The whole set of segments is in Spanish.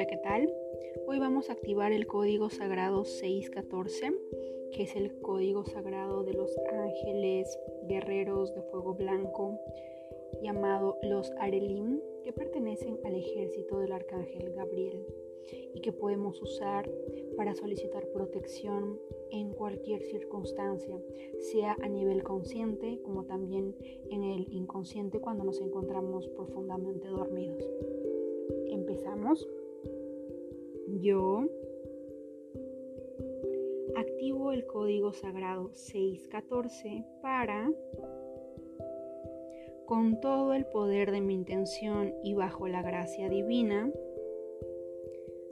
Hola, ¿qué tal? Hoy vamos a activar el código sagrado 614, que es el código sagrado de los ángeles guerreros de fuego blanco, llamado los Arelim, que pertenecen al ejército del arcángel Gabriel y que podemos usar para solicitar protección en cualquier circunstancia, sea a nivel consciente como también en el inconsciente cuando nos encontramos profundamente dormidos. Empezamos. Yo activo el código sagrado 614 para, con todo el poder de mi intención y bajo la gracia divina,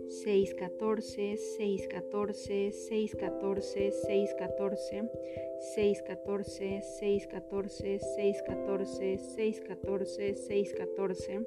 614, 614, 614, 614, 614, 614, 614, 614, 614,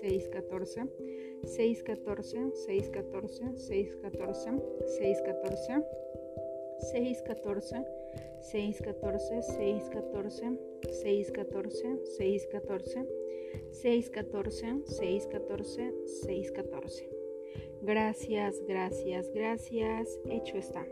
614, 614, 614, 614, 614, 614, 614, 614, 614, 614, 614, 614, 614. Gracias, gracias, gracias. Hecho está.